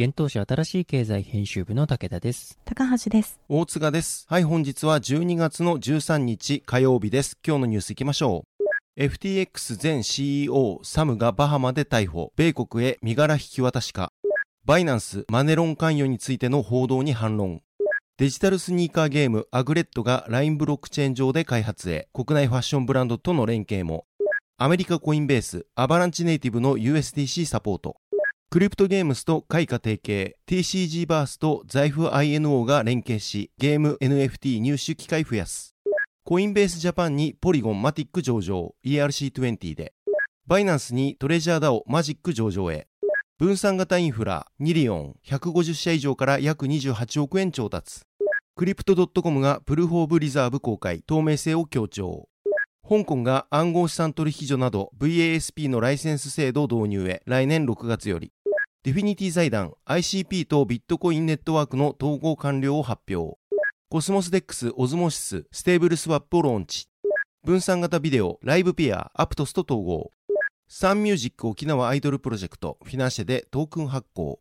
現当社新しい経済編集部の武田です。高橋です。大塚です。はい、本日は12月の13日火曜日です。今日のニュース行きましょう。FTX 前 CEO サムがバハマで逮捕。米国へ身柄引き渡しか。バイナンスマネロン関与についての報道に反論。デジタルスニーカーゲームアグレットが LINE ブロックチェーン上で開発へ。国内ファッションブランドとの連携も。アメリカコインベース、アバランチネイティブの USDC サポート。クリプトゲームスと開花提携、TCG バースと財布 INO が連携し、ゲーム NFT 入手機会増やす。コインベースジャパンにポリゴンマティック上場、ERC20 で。バイナンスにトレジャーダオマジック上場へ。分散型インフラ、ニリオン、150社以上から約28億円調達。クリプト .com がプルフォーブリザーブ公開、透明性を強調。香港が暗号資産取引所など VASP のライセンス制度導入へ来年6月より。ディフィニティ財団 ICP とビットコインネットワークの統合完了を発表。コスモスデックスオズモシスステーブルスワップをローンチ。分散型ビデオライブピアアプトスと統合。サンミュージック沖縄アイドルプロジェクトフィナンシェでトークン発行。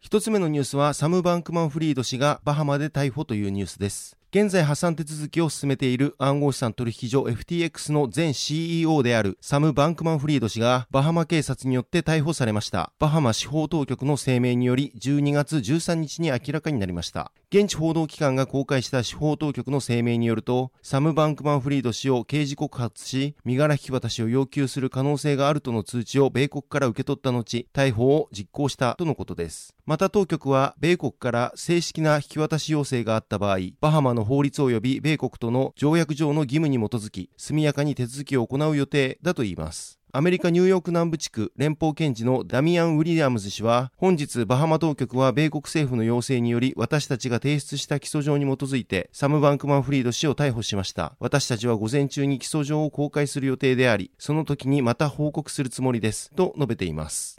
一つ目のニュースはサム・バンクマン・フリード氏がバハマで逮捕というニュースです。現在破産手続きを進めている暗号資産取引所 FTX の前 CEO であるサム・バンクマン・フリード氏がバハマ警察によって逮捕されました。バハマ司法当局の声明により12月13日に明らかになりました。現地報道機関が公開した司法当局の声明によると、サム・バンクマン・フリード氏を刑事告発し、身柄引き渡しを要求する可能性があるとの通知を米国から受け取った後、逮捕を実行したとのことです。また当局は、米国から正式な引き渡し要請があった場合、バハマのの法律及び米国との条約上の義務に基づき、速やかに手続きを行う予定だといいます。アメリカ・ニューヨーク南部地区連邦検事のダミアン・ウィリアムズ氏は、本日バハマ当局は米国政府の要請により私たちが提出した起訴状に基づいてサム・バンクマン・フリード氏を逮捕しました。私たちは午前中に起訴状を公開する予定であり、その時にまた報告するつもりです。と述べています。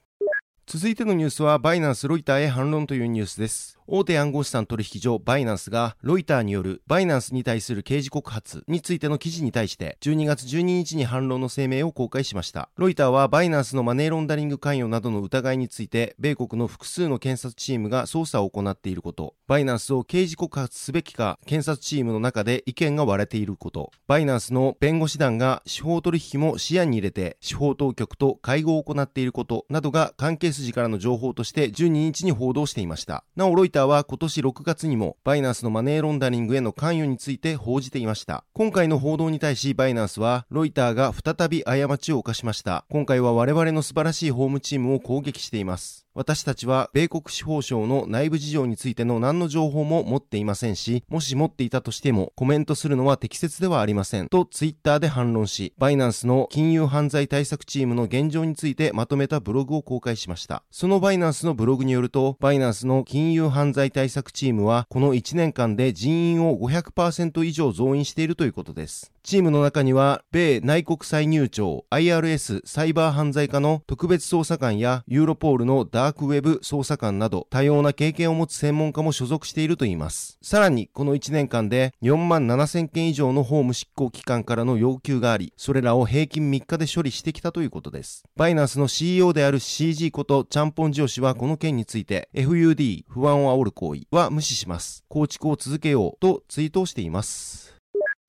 続いてのニュースはバイナンス・ロイターへ反論というニュースです。大手暗号資産取引所バイナンスがロイターによるバイナンスに対する刑事告発についての記事に対して12月12日に反論の声明を公開しました。ロイターはバイナンスのマネーロンダリング関与などの疑いについて米国の複数の検察チームが捜査を行っていること、バイナンスを刑事告発すべきか検察チームの中で意見が割れていること、バイナンスの弁護士団が司法取引も視野に入れて司法当局と会合を行っていることなどが関係筋からの情報として12日に報道していました。なおロイターターは今年6月にもバイナンスのマネーロンダリングへの関与について報じていました。今回の報道に対しバイナンスはロイターが再び過ちを犯しました。今回は我々の素晴らしいホームチームを攻撃しています。私たちは米国司法省の内部事情についての何の情報も持っていませんし、もし持っていたとしてもコメントするのは適切ではありません。とツイッターで反論し、バイナンスの金融犯罪対策チームの現状についてまとめたブログを公開しました。そのバイナンスのブログによると、バイナンスの金融犯罪対策チームはこの1年間で人員を500%以上増員しているということです。チームの中には、米内国際入庁 IRS サイバー犯罪課の特別捜査官やユーロポールのダークウェブ捜査官など多様な経験を持つ専門家も所属しているといいます。さらに、この1年間で4万7000件以上の法務執行機関からの要求があり、それらを平均3日で処理してきたということです。バイナンスの CEO である CG ことチャンポンジオ氏はこの件について FUD 不安を煽る行為は無視します。構築を続けようとツイートをしています。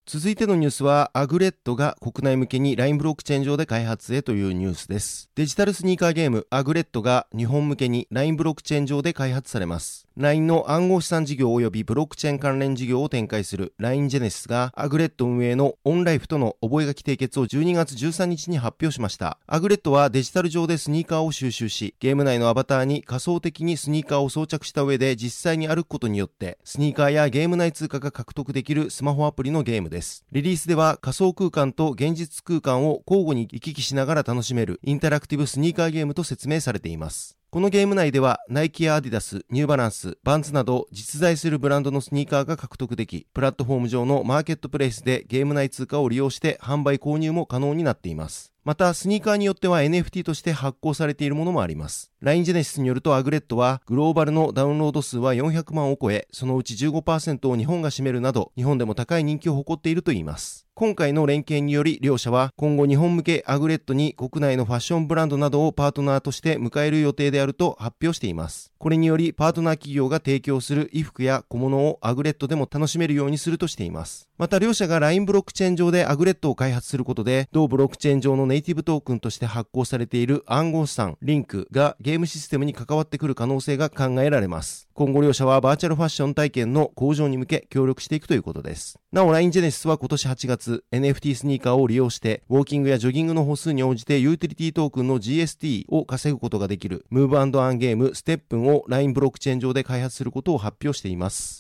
続いてのニュースは、アグレットが国内向けに LINE ブロックチェーン上で開発へというニュースです。デジタルスニーカーゲーム、アグレットが日本向けに LINE ブロックチェーン上で開発されます。LINE の暗号資産事業及びブロックチェーン関連事業を展開する LINE ジェネシスがアグレット運営のオンライフとの覚書締結を12月13日に発表しました。アグレットはデジタル上でスニーカーを収集し、ゲーム内のアバターに仮想的にスニーカーを装着した上で実際に歩くことによって、スニーカーやゲーム内通貨が獲得できるスマホアプリのゲームです。リリースでは仮想空間と現実空間を交互に行き来しながら楽しめるインタラクティブスニーカーゲームと説明されています。このゲーム内では、ナイキやアディダス、ニューバランス、バンズなど実在するブランドのスニーカーが獲得でき、プラットフォーム上のマーケットプレイスでゲーム内通貨を利用して販売購入も可能になっています。また、スニーカーによっては NFT として発行されているものもあります。LINE ジェネシスによるとアグレットは、グローバルのダウンロード数は400万を超え、そのうち15%を日本が占めるなど、日本でも高い人気を誇っているといいます。今回の連携により両社は今後日本向けアグレットに国内のファッションブランドなどをパートナーとして迎える予定であると発表しています。これによりパートナー企業が提供する衣服や小物をアグレットでも楽しめるようにするとしています。また両社が LINE ブロックチェーン上でアグレットを開発することで同ブロックチェーン上のネイティブトークンとして発行されている暗号資産、リンクがゲームシステムに関わってくる可能性が考えられます。今後両社はバーチャルファッション体験の向上に向け協力していくということです。なお LINE ジェネシスは今年8月 NFT スニーカーを利用してウォーキングやジョギングの歩数に応じてユーティリティトークンの GST を稼ぐことができるムーブアンゲームステップンを LINE ブロックチェーン上で開発することを発表しています。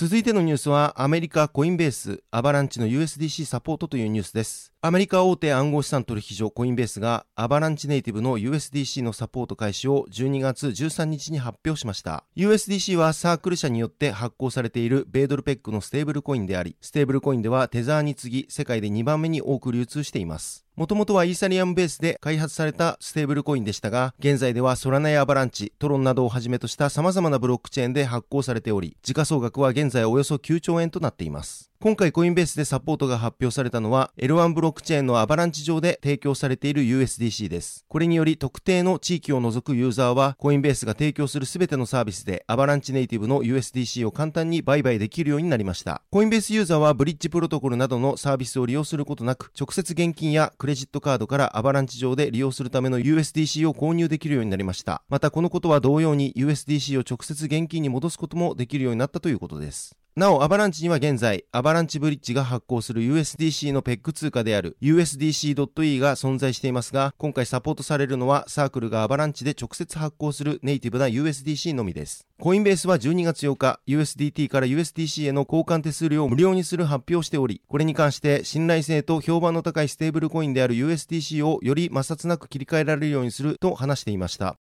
続いてのニュースはアメリカコインベースアバランチの USDC サポートというニュースです。アメリカ大手暗号資産取引所コインベースがアバランチネイティブの USDC のサポート開始を12月13日に発表しました。USDC はサークル社によって発行されている米ドルペッグのステーブルコインであり、ステーブルコインではテザーに次ぎ世界で2番目に多く流通しています。もともとはイーサリアムベースで開発されたステーブルコインでしたが、現在ではソラナやアバランチ、トロンなどをはじめとした様々なブロックチェーンで発行されており、時価総額は現在およそ9兆円となっています。今回コインベースでサポートが発表されたのは L1 ブロックチェーンのアバランチ上で提供されている USDC です。これにより特定の地域を除くユーザーはコインベースが提供するすべてのサービスでアバランチネイティブの USDC を簡単に売買できるようになりました。コインベースユーザーはブリッジプロトコルなどのサービスを利用することなく直接現金やクレジットカードからアバランチ上で利用するための USDC を購入できるようになりました。またこのことは同様に USDC を直接現金に戻すこともできるようになったということです。なお、アバランチには現在、アバランチブリッジが発行する USDC のペッグ通貨である USDC.E が存在していますが、今回サポートされるのはサークルがアバランチで直接発行するネイティブな USDC のみです。コインベースは12月8日、USDT から USDC への交換手数料を無料にする発表しており、これに関して信頼性と評判の高いステーブルコインである USDC をより摩擦なく切り替えられるようにすると話していました。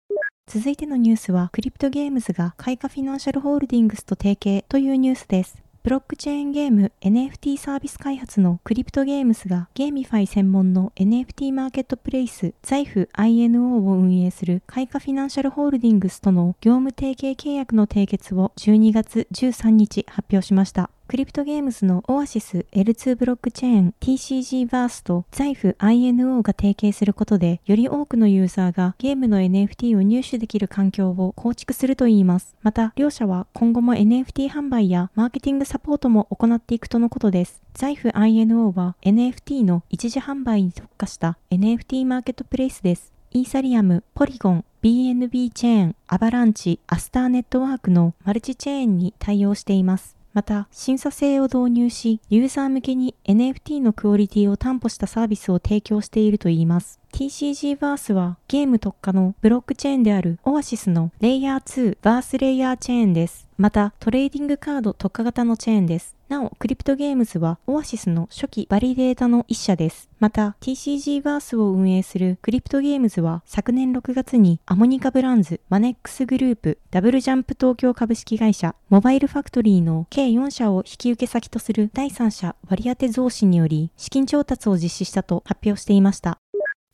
続いてのニュースは、クリプトゲームズが開花フィナンシャルホールディングスと提携というニュースです。ブロックチェーンゲーム NFT サービス開発のクリプトゲームスがゲーミファイ専門の NFT マーケットプレイス財布 INO を運営する開花フィナンシャルホールディングスとの業務提携契約の締結を12月13日発表しました。クリプトゲームズのオアシス L2 ブロックチェーン TCG バースと財布 INO が提携することで、より多くのユーザーがゲームの NFT を入手できる環境を構築するといいます。また、両社は今後も NFT 販売やマーケティングサポートも行っていくとのことです。財布 INO は NFT の一次販売に特化した NFT マーケットプレイスです。イーサリアム、ポリゴン、BNB チェーン、アバランチ、アスターネットワークのマルチチェーンに対応しています。また、審査制を導入し、ユーザー向けに NFT のクオリティを担保したサービスを提供しているといいます。TCG バースはゲーム特化のブロックチェーンであるオアシスのレイヤー2バースレイヤーチェーンです。また、トレーディングカード特化型のチェーンです。なお、クリプトゲームズはオアシスの初期バリデータの一社です。また、TCG バースを運営するクリプトゲームズは昨年6月にアニモカブランズ、マネックスグループ、ダブルジャンプ東京株式会社、モバイルファクトリーの計4社を引き受け先とする第3社割当増資により資金調達を実施したと発表していました。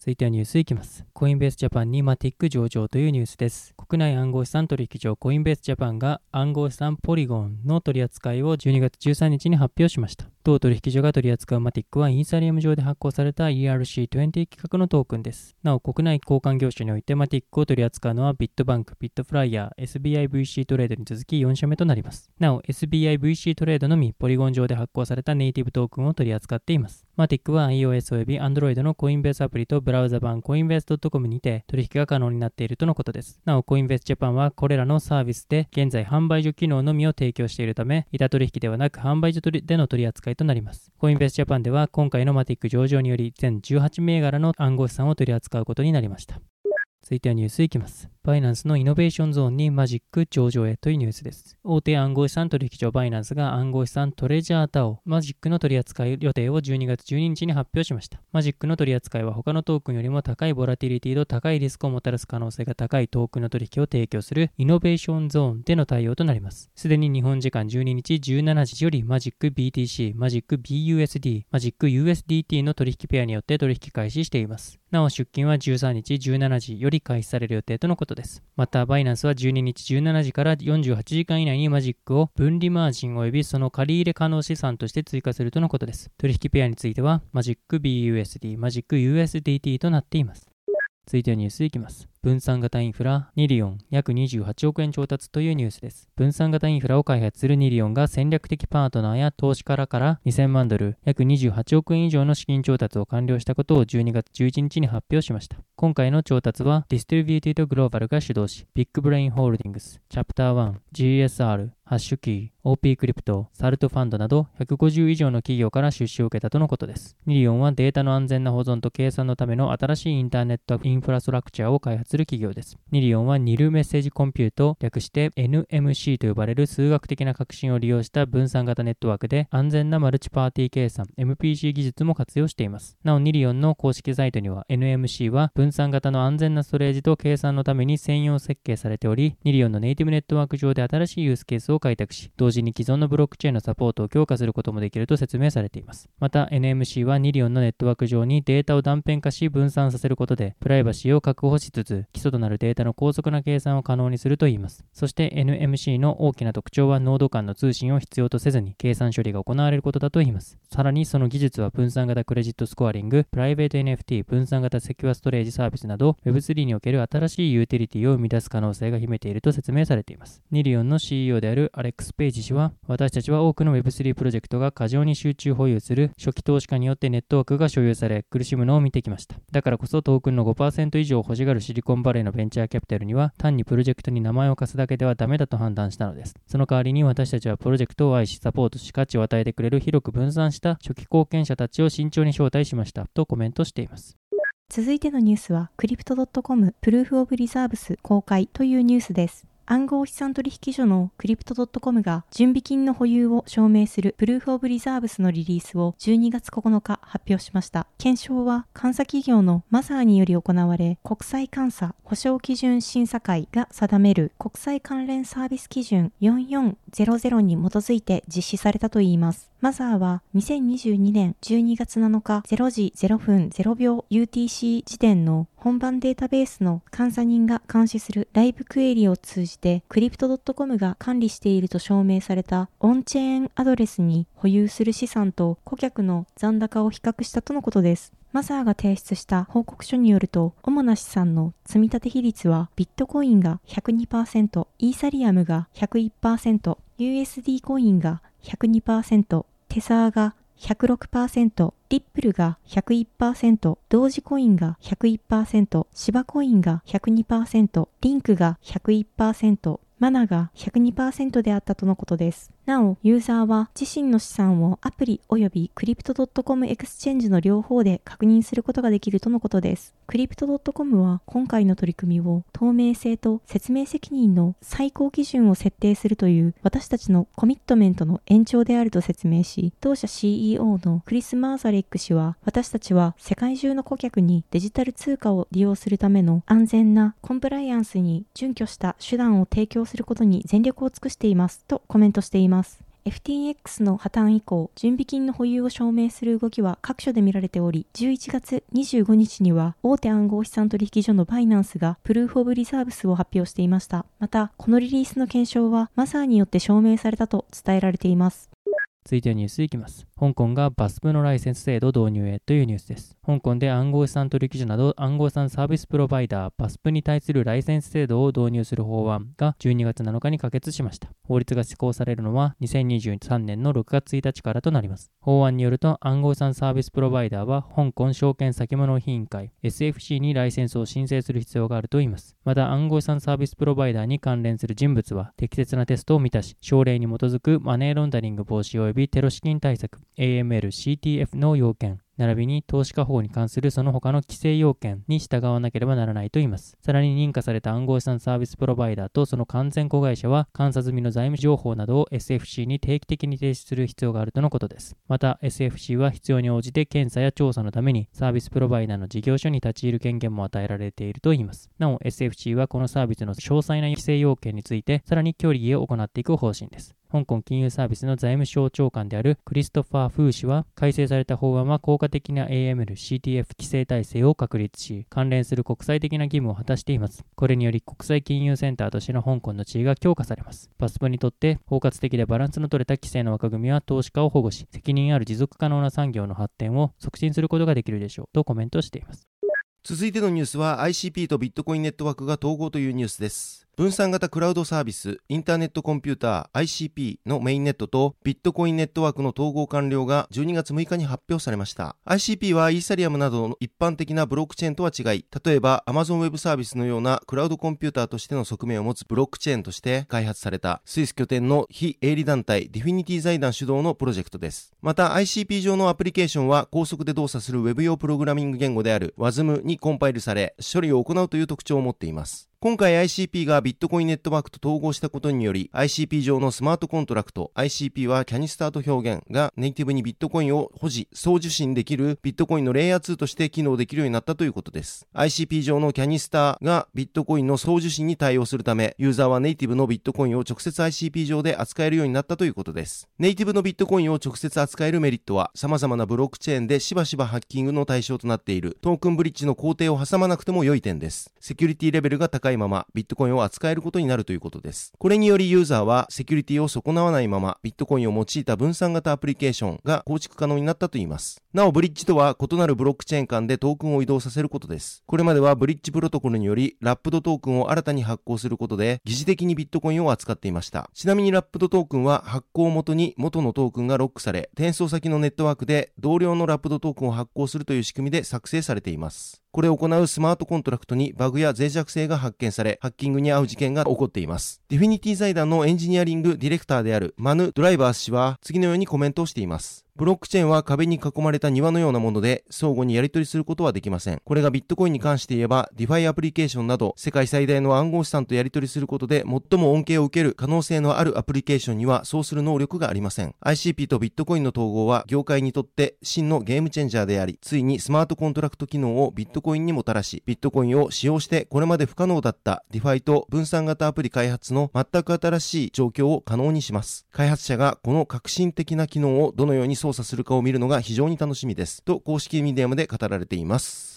続いてはニュースいきます。コインベースジャパンにマティック上場というニュースです。国内暗号資産取引所コインベースジャパンが暗号資産ポリゴンの取り扱いを12月13日に発表しました。同取引所が取り扱うマティックはイーサリアム上で発行された ERC20 規格のトークンです。なお、国内交換業者においてマティックを取り扱うのはビットバンク、ビットフライヤー、SBIVC トレードに続き4社目となります。なお、SBIVC トレードのみポリゴン上で発行されたネイティブトークンを取り扱っています。マティックは iOS および Android のコインベースアプリとブラウザ版コインベース .com にて取引が可能になっているとのことです。なお、コインベースジャパンはこれらのサービスで現在販売所機能のみを提供しているため、板取引ではなく販売所での取り扱いとなります。コインベースジャパンでは今回のマティック上場により全18銘柄の暗号資産を取り扱うことになりました。続いてのニュースいきます。バイナンスのイノベーションゾーンにマジック上場へというニュースです。大手暗号資産取引所バイナンスが暗号資産トレジャー DAO マジックの取扱い予定を12月12日に発表しました。マジックの取り扱いは他のトークンよりも高いボラティリティと高いリスクをもたらす可能性が高いトークンの取引を提供するイノベーションゾーンでの対応となります。すでに日本時間12日17時よりマジック BTC、マジック BUSD、マジック USDT の取引ペアによって取引開始しています。なお出金は13日17時より開始される予定とのことです。また、バイナンスは12日17時から48時間以内にマジックを分離マージン及びその借り入れ可能資産として追加するとのことです。取引ペアについては、マジック BUSD、マジック USDT となっています。続いてのニュースいきます。分散型インフラ、ニリオン約28億円調達というニュースです。分散型インフラを開発するニリオンが戦略的パートナーや投資家らから2000万ドル、約28億円以上の資金調達を完了したことを12月11日に発表しました。今回の調達は、ディストリビューティッドグローバルが主導し、ビッグブレインホールディングス、チャプター1、GSR、ハッシュキー、OP クリプト、サルトファンドなど150以上の企業から出資を受けたとのことです。ニリオンはデータの安全な保存と計算のための新しいインターネットインフラストラクチャーを開発する企業です。ニリオンはニルメッセージコンピュート、略して NMC と呼ばれる数学的な革新を利用した分散型ネットワークで安全なマルチパーティー計算 MPC 技術も活用しています。なお、ニリオンの公式サイトには NMC は分散型の安全なストレージと計算のために専用設計されており、ニリオンのネイティブネットワーク上で新しいユースケースを開拓し、同時に既存のブロックチェーンのサポートを強化することもできると説明されています。また、NMC はニリオンのネットワーク上にデータを断片化し分散させることで、プライバシーを確保しつつ、基礎となるデータの高速な計算を可能にするといいます。そして NMC の大きな特徴はノード間の通信を必要とせずに計算処理が行われることだといいます。さらにその技術は分散型クレジットスコアリング、プライベート NFT、分散型セキュアストレージサービスなど Web3 における新しいユーティリティを生み出す可能性が秘めていると説明されています。ニリオンの CEO であるアレックス・ペイジ氏は、私たちは多くの Web3 プロジェクトが過剰に集中保有する初期投資家によってネットワークが所有され苦しむのを見てきました。だからこそトークンの5%以上を欲しがるシリコンコンバレーのベンチャーキャピタルには単にプロジェクトに名前を貸すだけではダメだと判断したのです。その代わりに私たちはプロジェクトを愛しサポートし価値を与えてくれる広く分散した初期貢献者たちを慎重に招待しましたとコメントしています。続いてのニュースは、クリプト .com プルーフオブリザーブス公開というニュースです。暗号資産取引所のクリプトドットコムが準備金の保有を証明するプルーフオブリザーブスのリリースを12月9日発表しました。検証は監査企業のマザーにより行われ、国際監査保証基準審査会が定める国際関連サービス基準4400に基づいて実施されたといいます。マザーは2022年12月7日0時0分0秒 UTC 時点の本番データベースの監査人が監視するライブクエリを通じてクリプト .com が管理していると証明されたオンチェーンアドレスに保有する資産と顧客の残高を比較したとのことです。マザーが提出した報告書によると、主な資産の積立比率は、ビットコインが102%、イーサリアムが101%、USD コインが102%、テサーが106%、リップルが101%、同時コインが101%、シバコインが102%、リンクが101%、マナが102%であったとのことです。なお、ユーザーは自身の資産をアプリ及びクリプト .com エクスチェンジの両方で確認することができるとのことです。クリプト .com は今回の取り組みを透明性と説明責任の最高基準を設定するという私たちのコミットメントの延長であると説明し、当社 CEO のクリス・マーザレック氏は私たちは世界中の顧客にデジタル通貨を利用するための安全なコンプライアンスに準拠した手段を提供することに全力を尽くしていますとコメントしています。ます FTX の破綻以降、準備金の保有を証明する動きは各所で見られており、11月25日には大手暗号資産取引所のバイナンスがプルーフオブリザーブスを発表していました。また、このリリースの検証はマザーによって証明されたと伝えられています。続いてのニュースいきます。香港がバスプのライセンス制度導入へというニュースです。香港で暗号資産取引所など暗号資産サービスプロバイダーバスプに対するライセンス制度を導入する法案が12月7日に可決しました。法律が施行されるのは2023年の6月1日からとなります。法案によると暗号資産サービスプロバイダーは香港証券先物委員会 SFC にライセンスを申請する必要があるといいます。また暗号資産サービスプロバイダーに関連する人物は適切なテストを満たし、省令に基づくマネーロンダリング防止及びテロ資金対策 AML、CTF の要件、並びに投資家法に関するその他の規制要件に従わなければならないと言います。さらに認可された暗号資産サービスプロバイダーとその完全子会社は監査済みの財務情報などを SFC に定期的に提出する必要があるとのことです。また SFC は必要に応じて検査や調査のためにサービスプロバイダーの事業所に立ち入る権限も与えられていると言います。なお SFC はこのサービスの詳細な規制要件についてさらに協議を行っていく方針です。香港金融サービスの財務省長官であるクリストファー・フー氏は、改正された法案は効果的な AML、CTF 規制体制を確立し、関連する国際的な義務を果たしています。これにより国際金融センターとしての香港の地位が強化されます。パスポにとって包括的でバランスの取れた規制の枠組みは投資家を保護し、責任ある持続可能な産業の発展を促進することができるでしょうとコメントしています。続いてのニュースは ICP とビットコインネットワークが統合というニュースです。分散型クラウドサービス、インターネットコンピューター ICP のメインネットとビットコインネットワークの統合完了が12月6日に発表されました。ICP はイーサリアムなどの一般的なブロックチェーンとは違い、例えば Amazon Web サービスのようなクラウドコンピューターとしての側面を持つブロックチェーンとして開発されたスイス拠点の非営利団体ディフィニティ財団主導のプロジェクトです。また ICP 上のアプリケーションは高速で動作する Web 用プログラミング言語である WASM にコンパイルされ処理を行うという特徴を持っています。今回 ICP がビットコインネットワークと統合したことにより ICP 上のスマートコントラクト ICP はキャニスターと表現がネイティブにビットコインを保持、送受信できるビットコインのレイヤー2として機能できるようになったということです。ICP 上のキャニスターがビットコインの送受信に対応するためユーザーはネイティブのビットコインを直接 ICP 上で扱えるようになったということです。ネイティブのビットコインを直接扱えるメリットは様々なブロックチェーンでしばしばハッキングの対象となっているトークンブリッジの工程を挟まなくても良い点です。セキュリティレベルが高いままビットコインを扱えることになるということです。これによりユーザーはセキュリティを損なわないままビットコインを用いた分散型アプリケーションが構築可能になったといいます。なお、ブリッジとは異なるブロックチェーン間でトークンを移動させることです。これまではブリッジプロトコルによりラップドトークンを新たに発行することで疑似的にビットコインを扱っていました。ちなみにラップドトークンは発行元に元のトークンがロックされ、転送先のネットワークで同量のラップドトークンを発行するという仕組みで作成されています。これを行うスマートコントラクトにバグや脆弱性が発見され、ハッキングに遭う事件が起こっています。ディフィニティ財団のエンジニアリングディレクターであるマヌ・ドライバース氏は次のようにコメントをしています。ブロックチェーンは壁に囲まれた庭のようなもので相互にやり取りすることはできません。これがビットコインに関して言えば DeFi アプリケーションなど世界最大の暗号資産とやり取りすることで最も恩恵を受ける可能性のあるアプリケーションにはそうする能力がありません。ICP とビットコインの統合は業界にとって真のゲームチェンジャーであり、ついにスマートコントラクト機能をビットコインにもたらし、ビットコインを使用してこれまで不可能だった DeFi と分散型アプリ開発の全く新しい状況を可能にします。開発者がこの革新的な機能をどのように操作するかを見るのが非常に楽しみです。と公式メディアムで語られています。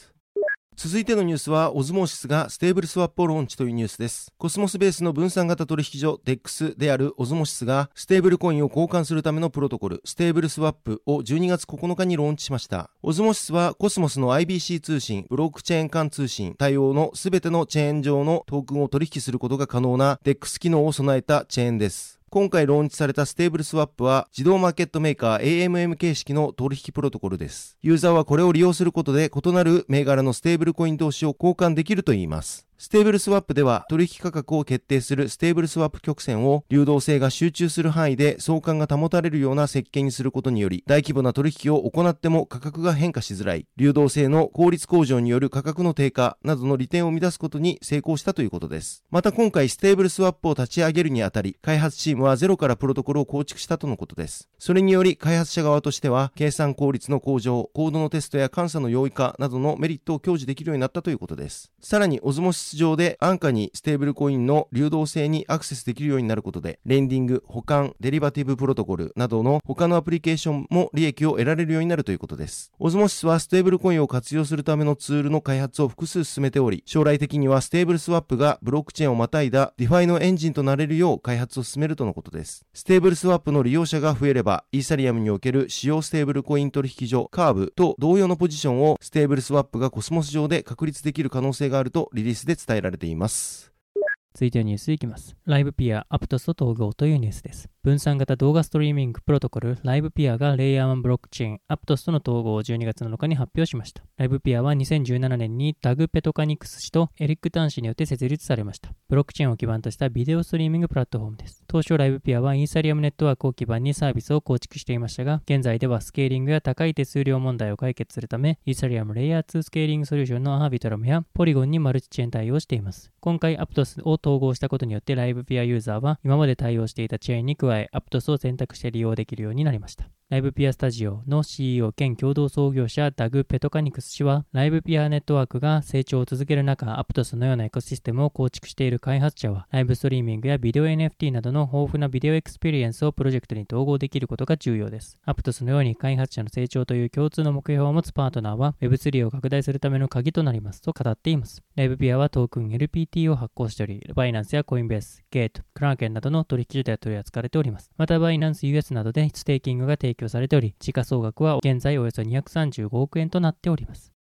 続いてのニュースは、オズモーシスがステーブルスワップをローンチというニュースです。コスモスベースの分散型取引所 DEX であるオズモシスが、ステーブルコインを交換するためのプロトコル、ステーブルスワップを12月9日にローンチしました。オズモシスはコスモスの IBC 通信、ブロックチェーン間通信、対応のすべてのチェーン上のトークンを取引することが可能な DEX 機能を備えたチェーンです。今回ローンチされたステーブルスワップは自動マーケットメーカー AMM 形式の取引プロトコルです。ユーザーはこれを利用することで異なる銘柄のステーブルコイン同士を交換できるといいます。ステーブルスワップでは取引価格を決定するステーブルスワップ曲線を流動性が集中する範囲で相関が保たれるような設計にすることにより大規模な取引を行っても価格が変化しづらい流動性の効率向上による価格の低下などの利点を生み出すことに成功したということです。また今回ステーブルスワップを立ち上げるにあたり開発チームはゼロからプロトコルを構築したとのことです。それにより開発者側としては計算効率の向上、コードのテストや監査の容易化などのメリットを享受できるようになったということです。さらにオズモシス上で安価にステーブルコインの流動性にアクセスできるようになることで、レンディング、保管、デリバティブプロトコルなどの他のアプリケーションも利益を得られるようになるということです。オズモシスはステーブルコインを活用するためのツールの開発を複数進めており、将来的にはステーブルスワップがブロックチェーンをまたいだ DeFi のエンジンとなれるよう開発を進めるとのことです。ステーブルスワップの利用者が増えれば、イーサリアムにおける主要ステーブルコイン取引所カーブと同様のポジションをステーブルスワップがコスモス上で確立できる可能性があるとリリースで伝えられています。続いてはニュースいきます。ライブピア、アプトスと統合というニュースです。分散型動画ストリーミングプロトコル、ライブピアがレイヤー1ブロックチェーン、アプトスとの統合を12月7日に発表しました。ライブピアは2017年にダグ・ペトカニクス氏とエリック・タン氏によって設立されました。ブロックチェーンを基盤としたビデオストリーミングプラットフォームです。当初ライブピアはイーサリアムネットワークを基盤にサービスを構築していましたが、現在ではスケーリングや高い手数料問題を解決するため、イーサリアムレイヤー2スケーリングソリューションのアービトラムやポリゴンにマルチチェーン対応しています。今回アプトスを統合したことによってライブピアユーザーは今まで対応していたチェーンに加えアプトスを選択して利用できるようになりました。ライブピアスタジオの CEO 兼共同創業者ダグ・ペトカニクス氏は、ライブピアネットワークが成長を続ける中、アプトスのようなエコシステムを構築している開発者は、ライブストリーミングやビデオ NFT などの豊富なビデオエクスペリエンスをプロジェクトに統合できることが重要です。アプトスのように開発者の成長という共通の目標を持つパートナーは、Web3 を拡大するための鍵となりますと語っています。ライブピアはトークン LPT を発行しており、バイナンスやコインベース、ゲート、クラーケンなどの取引所で取り扱われております。また、バイナンス US などでステーキングが提供されており、時価総額は現在およそ235億円となっております。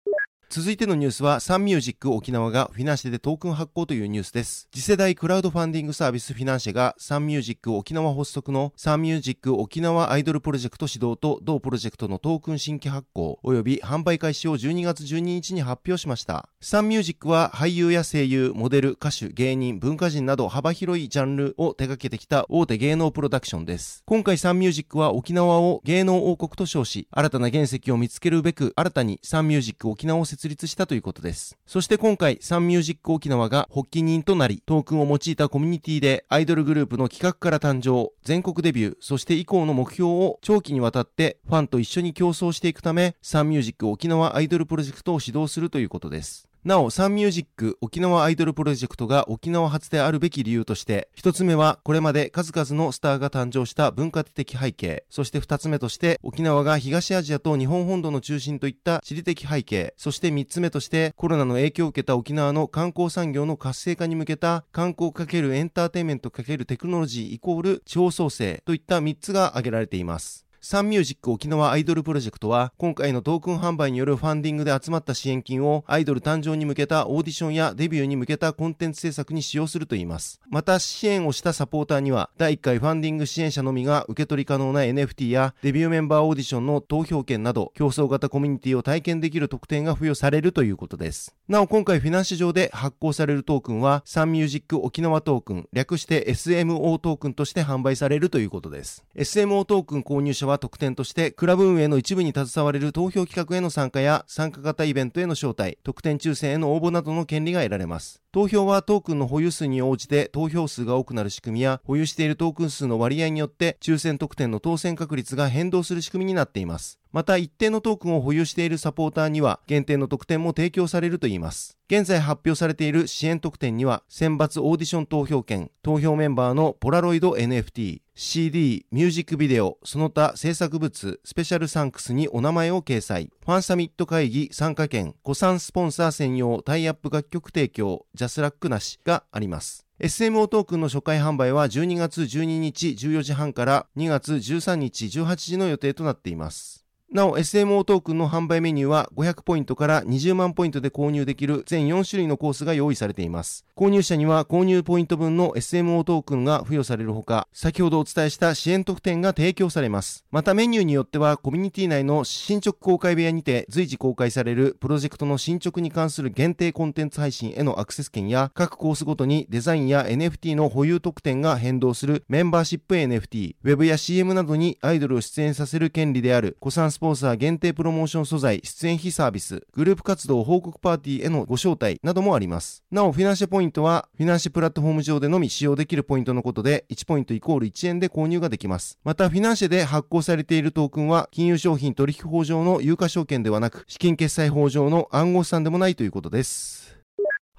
続いてのニュースは、サンミュージック沖縄がフィナンシェでトークン発行というニュースです。次世代クラウドファンディングサービスフィナンシェがサンミュージック沖縄発足のサンミュージック沖縄アイドルプロジェクト始動と同プロジェクトのトークン新規発行及び販売開始を12月12日に発表しました。サンミュージックは俳優や声優、モデル、歌手、芸人、文化人など幅広いジャンルを手掛けてきた大手芸能プロダクションです。今回サンミュージックは沖縄を芸能王国と称し、新たな原石を見つけるべく新たにサンミュージック沖縄を設立したということです。そして今回、サンミュージック沖縄が発起人となり、トークンを用いたコミュニティでアイドルグループの企画から誕生、全国デビュー、そして以降の目標を長期にわたってファンと一緒に競争していくため、サンミュージック沖縄アイドルプロジェクトを指導するということです。なお、サンミュージック沖縄アイドルプロジェクトが沖縄発であるべき理由として、一つ目はこれまで数々のスターが誕生した文化的背景、そして二つ目として沖縄が東アジアと日本本土の中心といった地理的背景、そして三つ目としてコロナの影響を受けた沖縄の観光産業の活性化に向けた観光×エンターテインメント×テクノロジーイコール地方創生といった三つが挙げられています。サンミュージック沖縄アイドルプロジェクトは、今回のトークン販売によるファンディングで集まった支援金をアイドル誕生に向けたオーディションやデビューに向けたコンテンツ制作に使用するといいます。また、支援をしたサポーターには、第1回ファンディング支援者のみが受け取り可能な NFT やデビューメンバーオーディションの投票権など、競争型コミュニティを体験できる特典が付与されるということです。なお、今回フィナンシ上で発行されるトークンは、サンミュージック沖縄トークン、略して SMO トークンとして販売されるということです。SMO トークン購入者はは特典として、クラブ運営の一部に携われる投票企画への参加や参加型イベントへの招待、特典抽選への応募などの権利が得られます。投票はトークンの保有数に応じて投票数が多くなる仕組みや保有しているトークン数の割合によって抽選特典の当選確率が変動する仕組みになっています。また一定のトークンを保有しているサポーターには限定の特典も提供されるといいます。現在発表されている支援特典には選抜オーディション投票権、投票メンバーのポラロイド NFT、CD、ミュージックビデオ、その他制作物、スペシャルサンクスにお名前を掲載、ファンサミット会議参加券、古参スポンサー専用タイアップ楽曲提供、ジャスラックなしがあります。SMO トークンの初回販売は12月12日14時半から2月13日18時の予定となっています。なお SMO トークンの販売メニューは500ポイントから20万ポイントで購入できる全4種類のコースが用意されています。購入者には購入ポイント分の SMO トークンが付与されるほか、先ほどお伝えした支援特典が提供されます。またメニューによってはコミュニティ内の進捗公開部屋にて随時公開されるプロジェクトの進捗に関する限定コンテンツ配信へのアクセス権や各コースごとにデザインや NFT の保有特典が変動するメンバーシップ NFT、ウェブや CM などにアイドルを出演させる権利である古参スポンサー限定プロモーション素材出演費サービス、グループ活動報告パーティーへのご招待などもあります。なお、フィナンシェポイントはフィナンシェプラットフォーム上でのみ使用できるポイントのことで1ポイントイコール1円で購入ができます。また、フィナンシェで発行されているトークンは金融商品取引法上の有価証券ではなく、資金決済法上の暗号資産でもないということです。